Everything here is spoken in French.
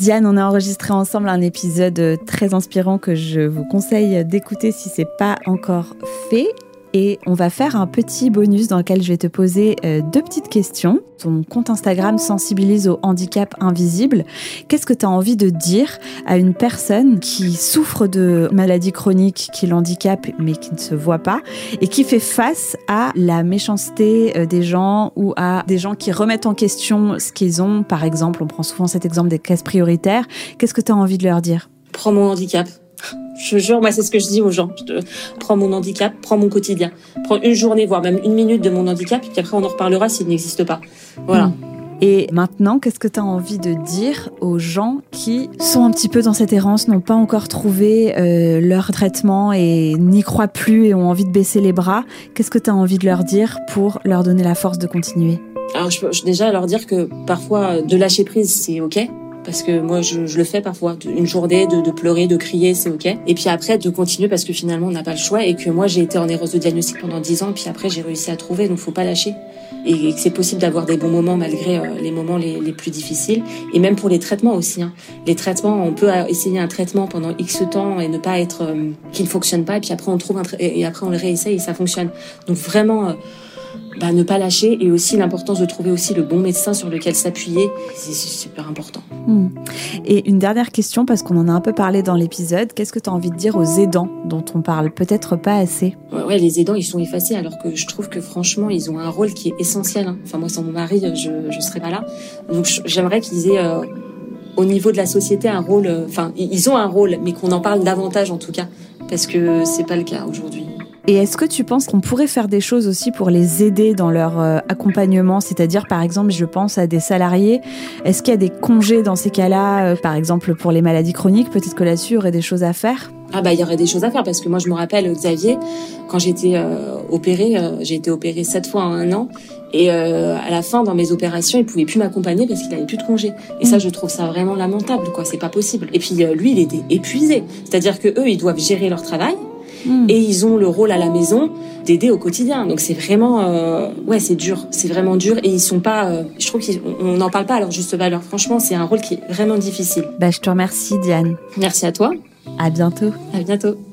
Diane, on a enregistré ensemble un épisode très inspirant que je vous conseille d'écouter si c'est pas encore fait et on va faire un petit bonus dans lequel je vais te poser euh, deux petites questions. Ton compte Instagram sensibilise au handicap invisible. Qu'est-ce que tu as envie de dire à une personne qui souffre de maladies chroniques qui l'handicapent mais qui ne se voit pas et qui fait face à la méchanceté euh, des gens ou à des gens qui remettent en question ce qu'ils ont? Par exemple, on prend souvent cet exemple des caisses prioritaires. Qu'est-ce que tu as envie de leur dire? Prends mon handicap. Je jure, moi, c'est ce que je dis aux gens. Je prends mon handicap, prends mon quotidien. Prends une journée, voire même une minute de mon handicap, puis après, on en reparlera s'il n'existe pas. Voilà. Hmm. Et maintenant, qu'est-ce que tu as envie de dire aux gens qui sont un petit peu dans cette errance, n'ont pas encore trouvé euh, leur traitement et n'y croient plus et ont envie de baisser les bras? Qu'est-ce que tu as envie de leur dire pour leur donner la force de continuer? Alors, je peux déjà leur dire que parfois, de lâcher prise, c'est OK parce que moi je, je, le fais parfois une journée de, de pleurer de crier c'est ok. Et puis après de continuer parce que finalement on n'a pas le choix et que moi j'ai été en erreur de diagnostic pendant dix ans puis après j'ai réussi à trouver donc faut pas lâcher. Et que c'est possible d'avoir des bons moments malgré euh, les moments les, les, plus difficiles. Et même pour les traitements aussi hein. les traitements on peut essayer un traitement pendant x temps et ne pas être euh, qui ne fonctionne pas et puis après on trouve un et après on le réessaye et ça fonctionne. Donc vraiment euh, bah, ne pas lâcher et aussi l'importance de trouver aussi le bon médecin sur lequel s'appuyer, c'est super important. Hmm. Et une dernière question, parce qu'on en a un peu parlé dans l'épisode, qu'est-ce que tu as envie de dire aux aidants dont on parle peut-être pas assez? Ouais, les aidants, ils sont effacés alors que je trouve que franchement, ils ont un rôle qui est essentiel. Hein. Enfin, moi, sans mon mari, je ne serais pas là. Donc, j'aimerais qu'ils aient... Euh, au niveau de la société un rôle, euh, enfin ils ont un rôle, mais qu'on en parle davantage en tout cas, parce que c'est pas le cas aujourd'hui. Et est-ce que tu penses qu'on pourrait faire des choses aussi pour les aider dans leur euh, accompagnement? C'est-à-dire, par exemple, je pense à des salariés. Est-ce qu'il y a des congés dans ces cas-là, euh, par exemple pour les maladies chroniques? Peut-être que là-dessus, il y aurait des choses à faire. Ah bah il y aurait des choses à faire parce que moi je me rappelle Xavier quand j'étais euh, opérée, j'ai été opérée sept fois en un an. Et à la fin dans mes opérations il pouvait plus m'accompagner parce qu'il avait plus de congés. Et ça mm. je trouve ça vraiment lamentable quoi. C'est pas possible. Et puis lui il était épuisé. C'est-à-dire que eux ils doivent gérer leur travail et ils ont le rôle à la maison d'aider au quotidien. Donc c'est vraiment, euh, ouais, c'est dur, c'est vraiment dur et ils sont pas, euh, je trouve qu'on n'en parle pas à leur juste valeur. Franchement, c'est un rôle qui est vraiment difficile. Bah, je te remercie, Diane. Merci à toi. À bientôt. À bientôt.